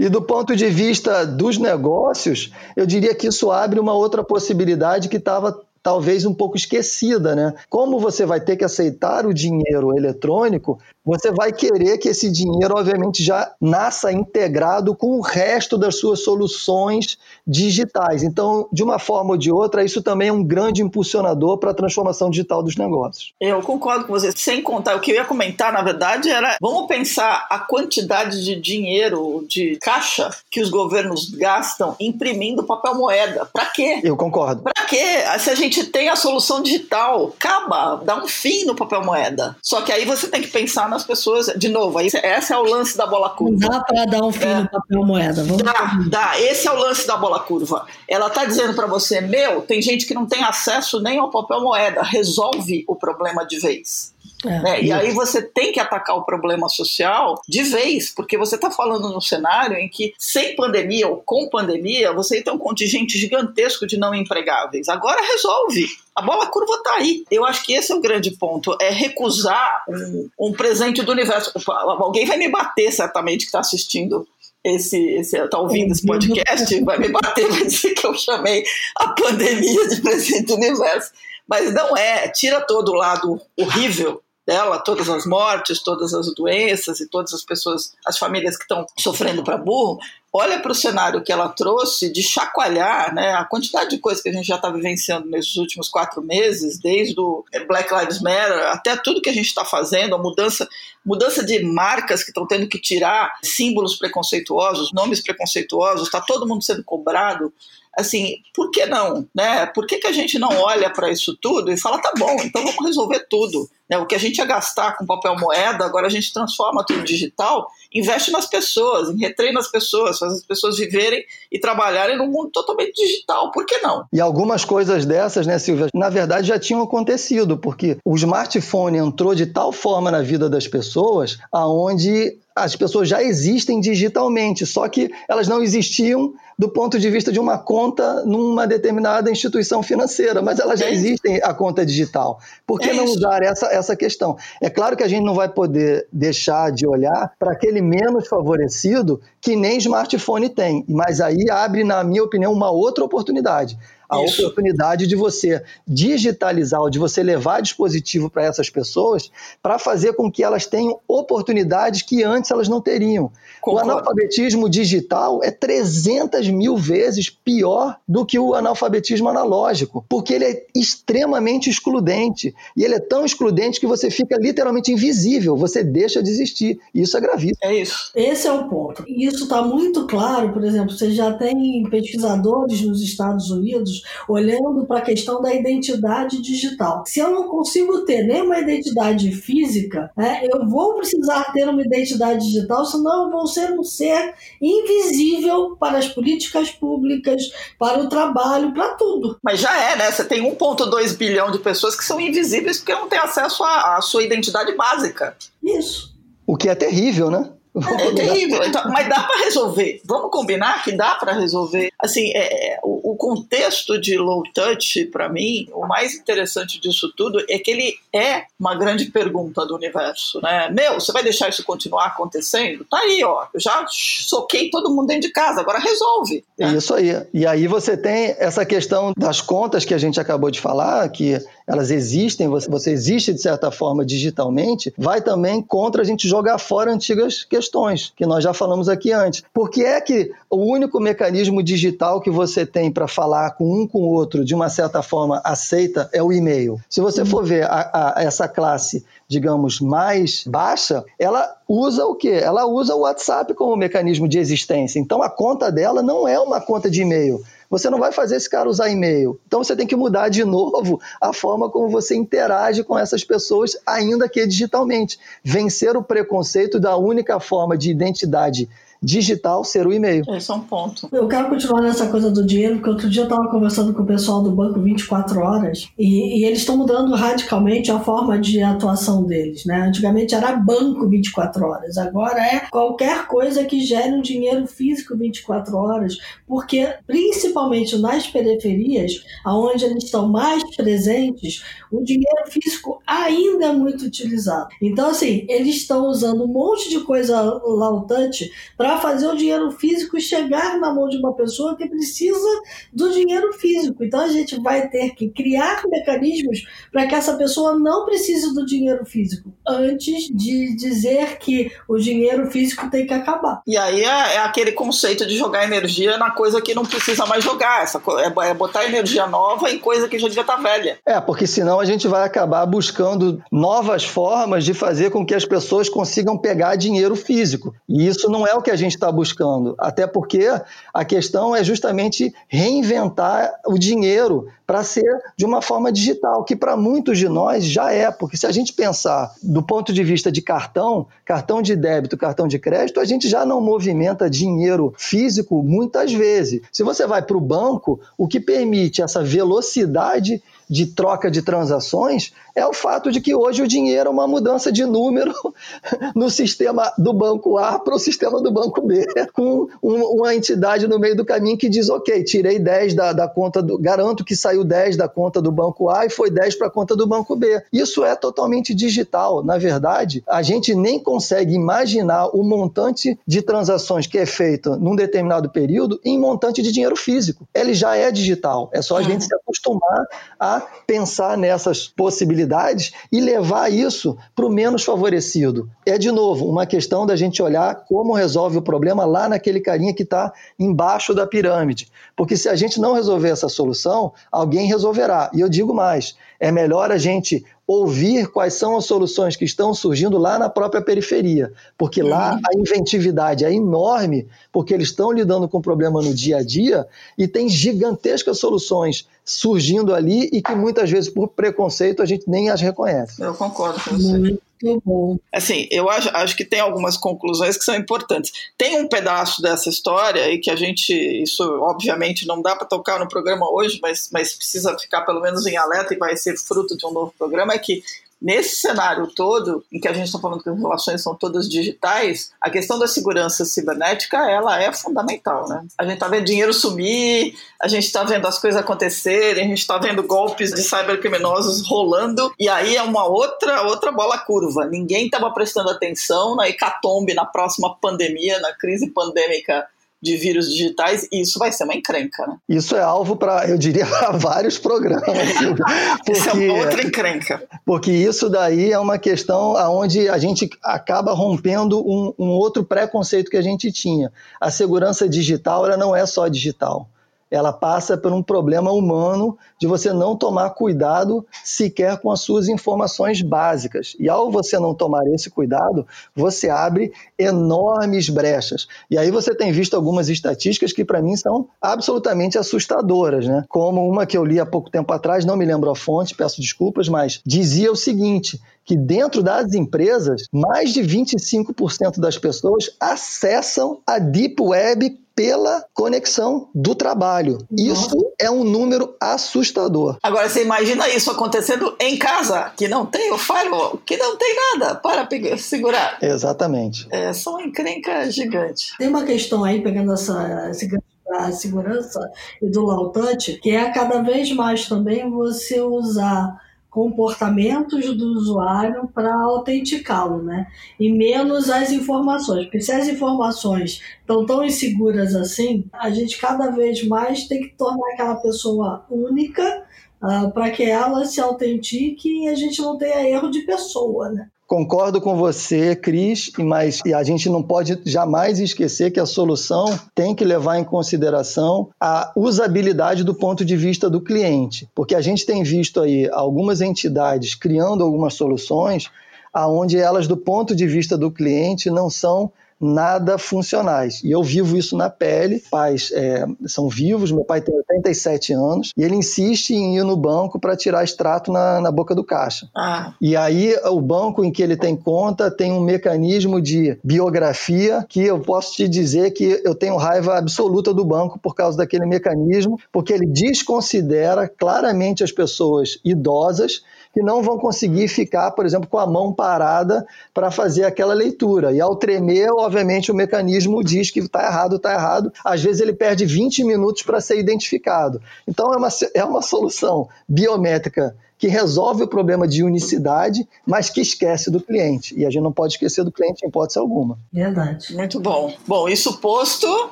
E do ponto de vista dos negócios, eu diria que isso abre uma outra possibilidade que estava talvez um pouco esquecida, né? Como você vai ter que aceitar o dinheiro eletrônico, você vai querer que esse dinheiro, obviamente, já nasça integrado com o resto das suas soluções digitais. Então, de uma forma ou de outra, isso também é um grande impulsionador para a transformação digital dos negócios. Eu concordo com você. Sem contar, o que eu ia comentar, na verdade, era vamos pensar a quantidade de dinheiro, de caixa que os governos gastam imprimindo papel moeda. Para quê? Eu concordo. Para quê? Se a gente tem a solução digital, acaba, dá um fim no papel moeda. Só que aí você tem que pensar na as pessoas. De novo, aí, esse é o lance da bola curva. Não dá para dar um fim é. no papel moeda. Vamos dá, dá. Esse é o lance da bola curva. Ela tá dizendo para você, meu, tem gente que não tem acesso nem ao papel moeda. Resolve o problema de vez. É, né? E aí você tem que atacar o problema social de vez, porque você está falando num cenário em que, sem pandemia ou com pandemia, você tem um contingente gigantesco de não empregáveis. Agora resolve. A bola curva está aí. Eu acho que esse é o grande ponto: é recusar um, um presente do universo. Alguém vai me bater, certamente, que está assistindo esse, esse tá ouvindo esse podcast, vai me bater, vai dizer que eu chamei a pandemia de presente do universo. Mas não é, tira todo o lado horrível dela, todas as mortes, todas as doenças e todas as pessoas, as famílias que estão sofrendo para burro, olha para o cenário que ela trouxe de chacoalhar né, a quantidade de coisas que a gente já está vivenciando nesses últimos quatro meses, desde o Black Lives Matter até tudo que a gente está fazendo, a mudança, mudança de marcas que estão tendo que tirar símbolos preconceituosos, nomes preconceituosos, está todo mundo sendo cobrado assim, por que não? Né? Por que, que a gente não olha para isso tudo e fala, tá bom, então vamos resolver tudo? Né? O que a gente ia gastar com papel moeda, agora a gente transforma tudo digital, investe nas pessoas, retreina as pessoas, faz as pessoas viverem e trabalharem num mundo totalmente digital. Por que não? E algumas coisas dessas, né, Silvia, na verdade já tinham acontecido, porque o smartphone entrou de tal forma na vida das pessoas aonde as pessoas já existem digitalmente, só que elas não existiam do ponto de vista de uma conta numa determinada instituição financeira, mas elas já é existem a conta digital. Por que é não usar essa, essa questão? É claro que a gente não vai poder deixar de olhar para aquele menos favorecido que nem smartphone tem, mas aí abre, na minha opinião, uma outra oportunidade a Isso. oportunidade de você digitalizar, ou de você levar dispositivo para essas pessoas, para fazer com que elas tenham oportunidades que antes elas não teriam. Concordo. O analfabetismo digital é 300 mil vezes pior do que o analfabetismo analógico, porque ele é extremamente excludente. E ele é tão excludente que você fica literalmente invisível, você deixa de existir. E isso é gravíssimo. É isso. Esse é o ponto. E isso está muito claro, por exemplo, você já tem pesquisadores nos Estados Unidos olhando para a questão da identidade digital. Se eu não consigo ter nenhuma identidade física, né, eu vou precisar ter uma identidade digital, senão eu vou ser um ser invisível para as políticas públicas, para o trabalho, para tudo. Mas já é, né? Você tem 1,2 bilhão de pessoas que são invisíveis porque não têm acesso à sua identidade básica. Isso. O que é terrível, né? É terrível, então, mas dá para resolver. Vamos combinar que dá para resolver. Assim, é, é, o, o, contexto de low touch, para mim, o mais interessante disso tudo é que ele é uma grande pergunta do universo, né? Meu, você vai deixar isso continuar acontecendo? Tá aí, ó. Eu já soquei todo mundo dentro de casa, agora resolve. Né? Isso aí. E aí você tem essa questão das contas que a gente acabou de falar, que elas existem, você, você existe de certa forma digitalmente, vai também contra a gente jogar fora antigas questões, que nós já falamos aqui antes. Por que é que o único mecanismo digital que você tem para falar com um com o outro de uma certa forma aceita é o e-mail? Se você for ver a, a, essa classe digamos, mais baixa, ela usa o quê? Ela usa o WhatsApp como mecanismo de existência. Então a conta dela não é uma conta de e-mail você não vai fazer esse cara usar e-mail. Então você tem que mudar de novo a forma como você interage com essas pessoas, ainda que digitalmente. Vencer o preconceito da única forma de identidade digital ser o e-mail. Esse é um ponto. Eu quero continuar nessa coisa do dinheiro, porque outro dia eu estava conversando com o pessoal do banco 24 horas e, e eles estão mudando radicalmente a forma de atuação deles. Né? Antigamente era banco 24 horas, agora é qualquer coisa que gere um dinheiro físico 24 horas, porque principalmente nas periferias, onde eles estão mais presentes, o dinheiro físico ainda é muito utilizado. Então, assim, eles estão usando um monte de coisa lautante para para fazer o dinheiro físico chegar na mão de uma pessoa que precisa do dinheiro físico. Então a gente vai ter que criar mecanismos para que essa pessoa não precise do dinheiro físico antes de dizer que o dinheiro físico tem que acabar. E aí é, é aquele conceito de jogar energia na coisa que não precisa mais jogar. Essa, é, é botar energia nova em coisa que já devia estar tá velha. É, porque senão a gente vai acabar buscando novas formas de fazer com que as pessoas consigam pegar dinheiro físico. E isso não é o que a gente está buscando. Até porque a questão é justamente reinventar o dinheiro para ser de uma forma digital, que para muitos de nós já é. Porque se a gente pensar do ponto de vista de cartão, cartão de débito, cartão de crédito, a gente já não movimenta dinheiro físico muitas vezes. Se você vai para o banco, o que permite essa velocidade de troca de transações é o fato de que hoje o dinheiro é uma mudança de número no sistema do banco A para o sistema do banco B, com uma entidade no meio do caminho que diz: ok, tirei 10 da, da conta do. garanto que saiu 10 da conta do banco A e foi 10 para a conta do banco B. Isso é totalmente digital. Na verdade, a gente nem consegue imaginar o montante de transações que é feito num determinado período em montante de dinheiro físico. Ele já é digital. É só a gente se acostumar a pensar nessas possibilidades e levar isso para o menos favorecido. É, de novo, uma questão da gente olhar como resolve o problema lá naquele carinha que está embaixo da pirâmide. Porque se a gente não resolver essa solução, alguém resolverá. E eu digo mais: é melhor a gente ouvir quais são as soluções que estão surgindo lá na própria periferia, porque lá uhum. a inventividade é enorme, porque eles estão lidando com o problema no dia a dia e tem gigantescas soluções surgindo ali e que muitas vezes por preconceito a gente nem as reconhece. Eu concordo com você. Muito bom. Assim, eu acho, acho que tem algumas conclusões que são importantes. Tem um pedaço dessa história e que a gente, isso obviamente não dá para tocar no programa hoje, mas, mas precisa ficar pelo menos em alerta e vai ser fruto de um novo programa, é que Nesse cenário todo, em que a gente está falando que as relações são todas digitais, a questão da segurança cibernética ela é fundamental. Né? A gente está vendo dinheiro sumir, a gente está vendo as coisas acontecerem, a gente está vendo golpes de cybercriminosos rolando, e aí é uma outra, outra bola curva. Ninguém estava prestando atenção na hecatombe, na próxima pandemia, na crise pandêmica de vírus digitais, e isso vai ser uma encrenca. Né? Isso é alvo para, eu diria, para vários programas. Porque, isso é uma outra encrenca. Porque isso daí é uma questão onde a gente acaba rompendo um, um outro preconceito que a gente tinha. A segurança digital ela não é só digital ela passa por um problema humano de você não tomar cuidado sequer com as suas informações básicas. E ao você não tomar esse cuidado, você abre enormes brechas. E aí você tem visto algumas estatísticas que para mim são absolutamente assustadoras, né? Como uma que eu li há pouco tempo atrás, não me lembro a fonte, peço desculpas, mas dizia o seguinte, que dentro das empresas, mais de 25% das pessoas acessam a deep web pela conexão do trabalho. Isso é um número assustador. Agora você imagina isso acontecendo em casa, que não tem o firewall, que não tem nada para pegar, segurar. Exatamente. É só uma encrenca gigante. Tem uma questão aí, pegando essa, esse da segurança e do low touch, que é cada vez mais também você usar comportamentos do usuário para autenticá-lo, né? E menos as informações, porque se as informações estão tão inseguras assim, a gente cada vez mais tem que tornar aquela pessoa única uh, para que ela se autentique e a gente não tenha erro de pessoa, né? Concordo com você, Cris, mas a gente não pode jamais esquecer que a solução tem que levar em consideração a usabilidade do ponto de vista do cliente, porque a gente tem visto aí algumas entidades criando algumas soluções aonde elas do ponto de vista do cliente não são nada funcionais. E eu vivo isso na pele. Pais é, são vivos, meu pai tem 87 anos, e ele insiste em ir no banco para tirar extrato na, na boca do caixa. Ah. E aí, o banco em que ele tem conta tem um mecanismo de biografia que eu posso te dizer que eu tenho raiva absoluta do banco por causa daquele mecanismo, porque ele desconsidera claramente as pessoas idosas que não vão conseguir ficar, por exemplo, com a mão parada para fazer aquela leitura. E ao tremer, obviamente, o mecanismo diz que está errado, está errado. Às vezes ele perde 20 minutos para ser identificado. Então é uma, é uma solução biométrica que resolve o problema de unicidade, mas que esquece do cliente. E a gente não pode esquecer do cliente em hipótese alguma. Verdade. Muito bom. Bom, isso posto,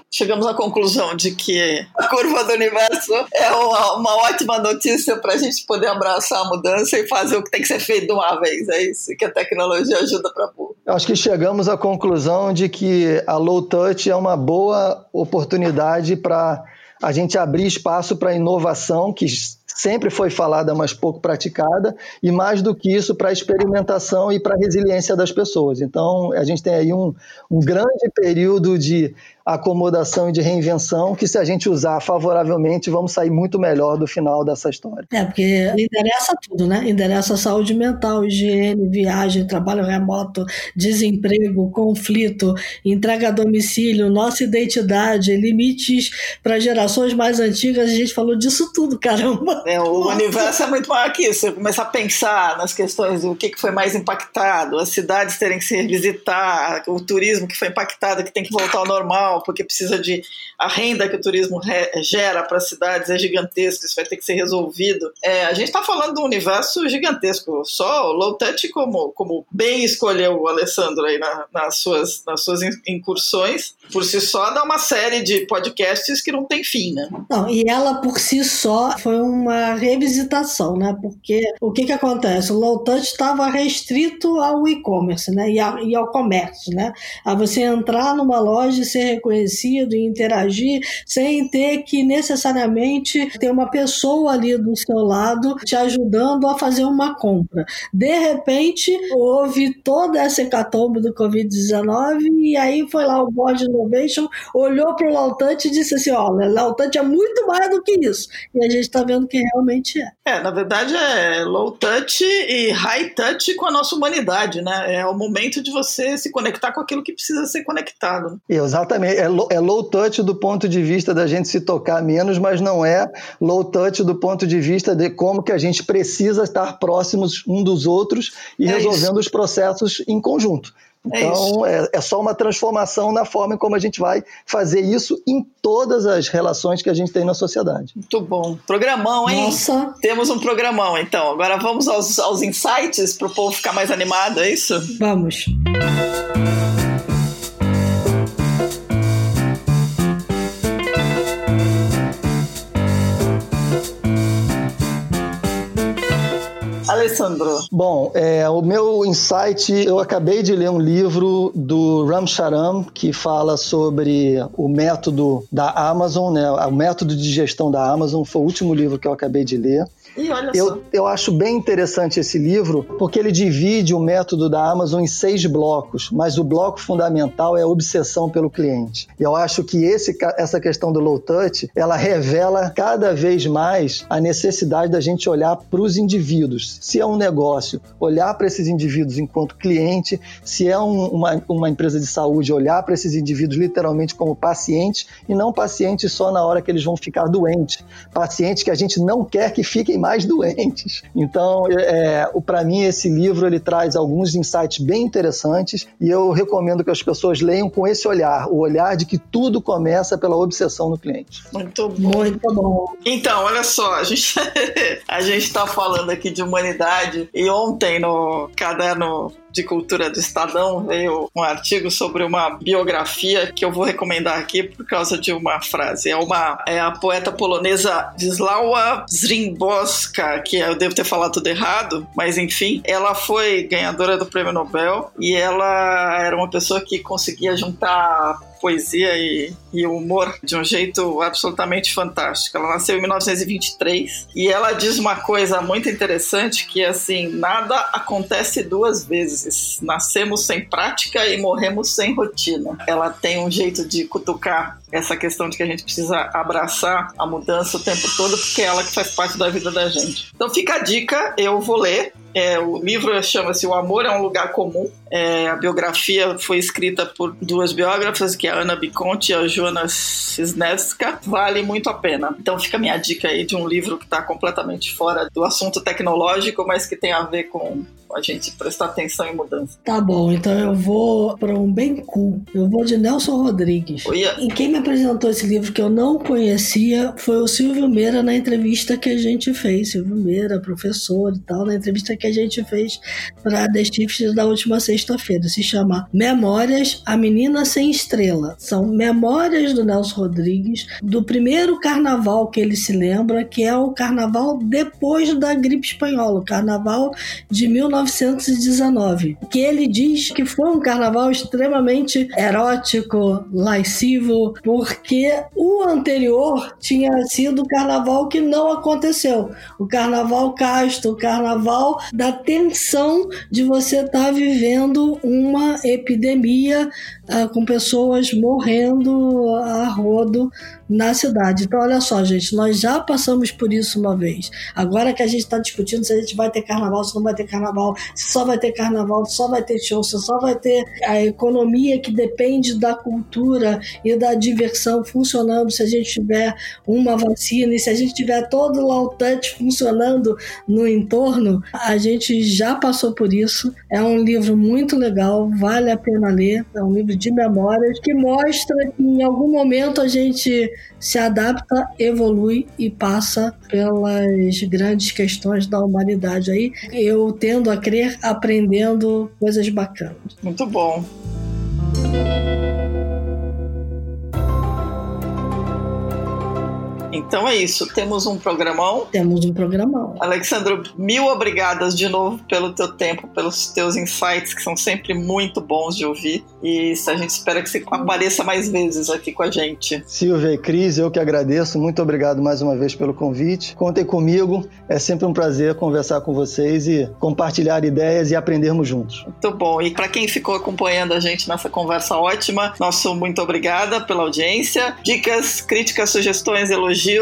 chegamos à conclusão de que a curva do universo é uma, uma ótima notícia para a gente poder abraçar a mudança e fazer o que tem que ser feito de uma vez. É isso que a tecnologia ajuda para pôr. Acho que chegamos à conclusão de que a low touch é uma boa oportunidade para a gente abrir espaço para inovação que sempre foi falada, mas pouco praticada, e mais do que isso, para a experimentação e para a resiliência das pessoas. Então, a gente tem aí um, um grande período de acomodação e de reinvenção, que se a gente usar favoravelmente, vamos sair muito melhor do final dessa história. É, porque interessa tudo, né? Interessa saúde mental, higiene, viagem, trabalho remoto, desemprego, conflito, entrega a domicílio, nossa identidade, limites para gerações mais antigas, a gente falou disso tudo, caramba. É, o universo é muito maior que isso. Você começar a pensar nas questões do que foi mais impactado, as cidades terem que se revisitar, o turismo que foi impactado, que tem que voltar ao normal, porque precisa de. A renda que o turismo gera para as cidades é gigantesca, isso vai ter que ser resolvido. É, a gente está falando de um universo gigantesco. Só o low touch, como, como bem escolheu o Alessandro aí na, nas, suas, nas suas incursões, por si só dá uma série de podcasts que não tem fim, né? Não, e ela por si só foi uma uma revisitação, né? Porque o que que acontece? O low touch estava restrito ao e-commerce, né? E, a, e, ao comércio, né? A você entrar numa loja e ser reconhecido e interagir sem ter que necessariamente ter uma pessoa ali do seu lado te ajudando a fazer uma compra. De repente, houve toda essa hecatombe do Covid-19 e aí foi lá o Board Innovation, olhou para o Lautante e disse assim, olha, Lautante é muito mais do que isso. E a gente está vendo que realmente é. É, na verdade é low touch e high touch com a nossa humanidade, né? É o momento de você se conectar com aquilo que precisa ser conectado. Exatamente. É low, é low touch do ponto de vista da gente se tocar menos, mas não é low touch do ponto de vista de como que a gente precisa estar próximos um dos outros e é resolvendo isso. os processos em conjunto. É então, é, é, é, só uma transformação na forma como a gente vai fazer isso em todas as relações que a gente tem na sociedade. Muito bom. Programão, hein? Nossa. Temos um programão, então. Agora vamos aos, aos insights para o povo ficar mais animado, é isso? Vamos. Alessandro? Bom, é, o meu insight, eu acabei de ler um livro do Ram Charam que fala sobre o método da Amazon, né? O método de gestão da Amazon foi o último livro que eu acabei de ler. E olha eu, só. eu acho bem interessante esse livro, porque ele divide o método da Amazon em seis blocos, mas o bloco fundamental é a obsessão pelo cliente. E eu acho que esse, essa questão do low touch, ela revela cada vez mais a necessidade da gente olhar para os indivíduos. Se é um negócio, olhar para esses indivíduos enquanto cliente, se é um, uma, uma empresa de saúde, olhar para esses indivíduos literalmente como pacientes e não pacientes só na hora que eles vão ficar doentes. Pacientes que a gente não quer que fiquem mais doentes. Então, é, para mim, esse livro ele traz alguns insights bem interessantes e eu recomendo que as pessoas leiam com esse olhar, o olhar de que tudo começa pela obsessão no cliente. Muito bom. Muito bom. Então, olha só, a gente a gente está falando aqui de humanidade e ontem no caderno de Cultura do Estadão veio um artigo sobre uma biografia que eu vou recomendar aqui por causa de uma frase. É uma é a poeta polonesa Wisława Zrimboska, que eu devo ter falado tudo errado, mas enfim, ela foi ganhadora do Prêmio Nobel e ela era uma pessoa que conseguia juntar poesia e, e humor de um jeito absolutamente fantástico. Ela nasceu em 1923 e ela diz uma coisa muito interessante que assim, nada acontece duas vezes. Nascemos sem prática e morremos sem rotina. Ela tem um jeito de cutucar essa questão de que a gente precisa abraçar a mudança o tempo todo, porque é ela que faz parte da vida da gente. Então fica a dica, eu vou ler. É, o livro chama-se O Amor é um Lugar Comum. É, a biografia foi escrita por duas biógrafas, que é a Ana Biconti e a Joana Cisnevska. Vale muito a pena. Então fica a minha dica aí de um livro que está completamente fora do assunto tecnológico, mas que tem a ver com a gente prestar atenção em mudança. Tá bom, então eu vou para um bem cool. Eu vou de Nelson Rodrigues. E quem me apresentou esse livro que eu não conhecia foi o Silvio Meira na entrevista que a gente fez. Silvio Meira, professor e tal, na entrevista que a gente fez para The Shifts da última sexta-feira. Se chama Memórias, a Menina Sem Estrela. São memórias do Nelson Rodrigues do primeiro carnaval que ele se lembra, que é o carnaval depois da gripe espanhola, o carnaval de 19 1919, que ele diz que foi um carnaval extremamente erótico, lascivo, porque o anterior tinha sido o carnaval que não aconteceu. O carnaval casto, o carnaval da tensão de você estar tá vivendo uma epidemia uh, com pessoas morrendo a rodo na cidade. Então, olha só, gente, nós já passamos por isso uma vez. Agora que a gente está discutindo se a gente vai ter carnaval, se não vai ter carnaval, se só vai ter carnaval, se só vai ter show, se só vai ter a economia que depende da cultura e da diversão funcionando, se a gente tiver uma vacina e se a gente tiver todo o touch funcionando no entorno, a gente já passou por isso. É um livro muito legal, vale a pena ler. É um livro de memórias que mostra que em algum momento a gente se adapta, evolui e passa pelas grandes questões da humanidade aí. Eu tendo a crer aprendendo coisas bacanas. Muito bom. Então é isso. Temos um programão. Temos um programão. Alexandro, mil obrigadas de novo pelo teu tempo, pelos teus insights, que são sempre muito bons de ouvir. E a gente espera que você apareça mais vezes aqui com a gente. Silvia e Cris, eu que agradeço. Muito obrigado mais uma vez pelo convite. Contem comigo. É sempre um prazer conversar com vocês e compartilhar ideias e aprendermos juntos. Muito bom. E para quem ficou acompanhando a gente nessa conversa ótima, nosso muito obrigada pela audiência. Dicas, críticas, sugestões, elogios,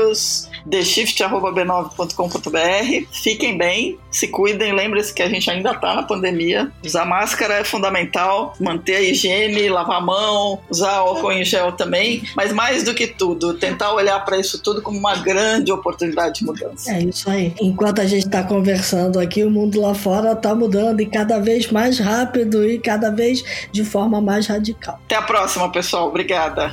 theshift.b9.com.br. Fiquem bem, se cuidem, lembre-se que a gente ainda está na pandemia. Usar máscara é fundamental, manter a higiene, lavar a mão, usar álcool em gel também, mas mais do que tudo, tentar olhar para isso tudo como uma grande oportunidade de mudança. É isso aí. Enquanto a gente está conversando aqui, o mundo lá fora está mudando e cada vez mais rápido e cada vez de forma mais radical. Até a próxima, pessoal. Obrigada.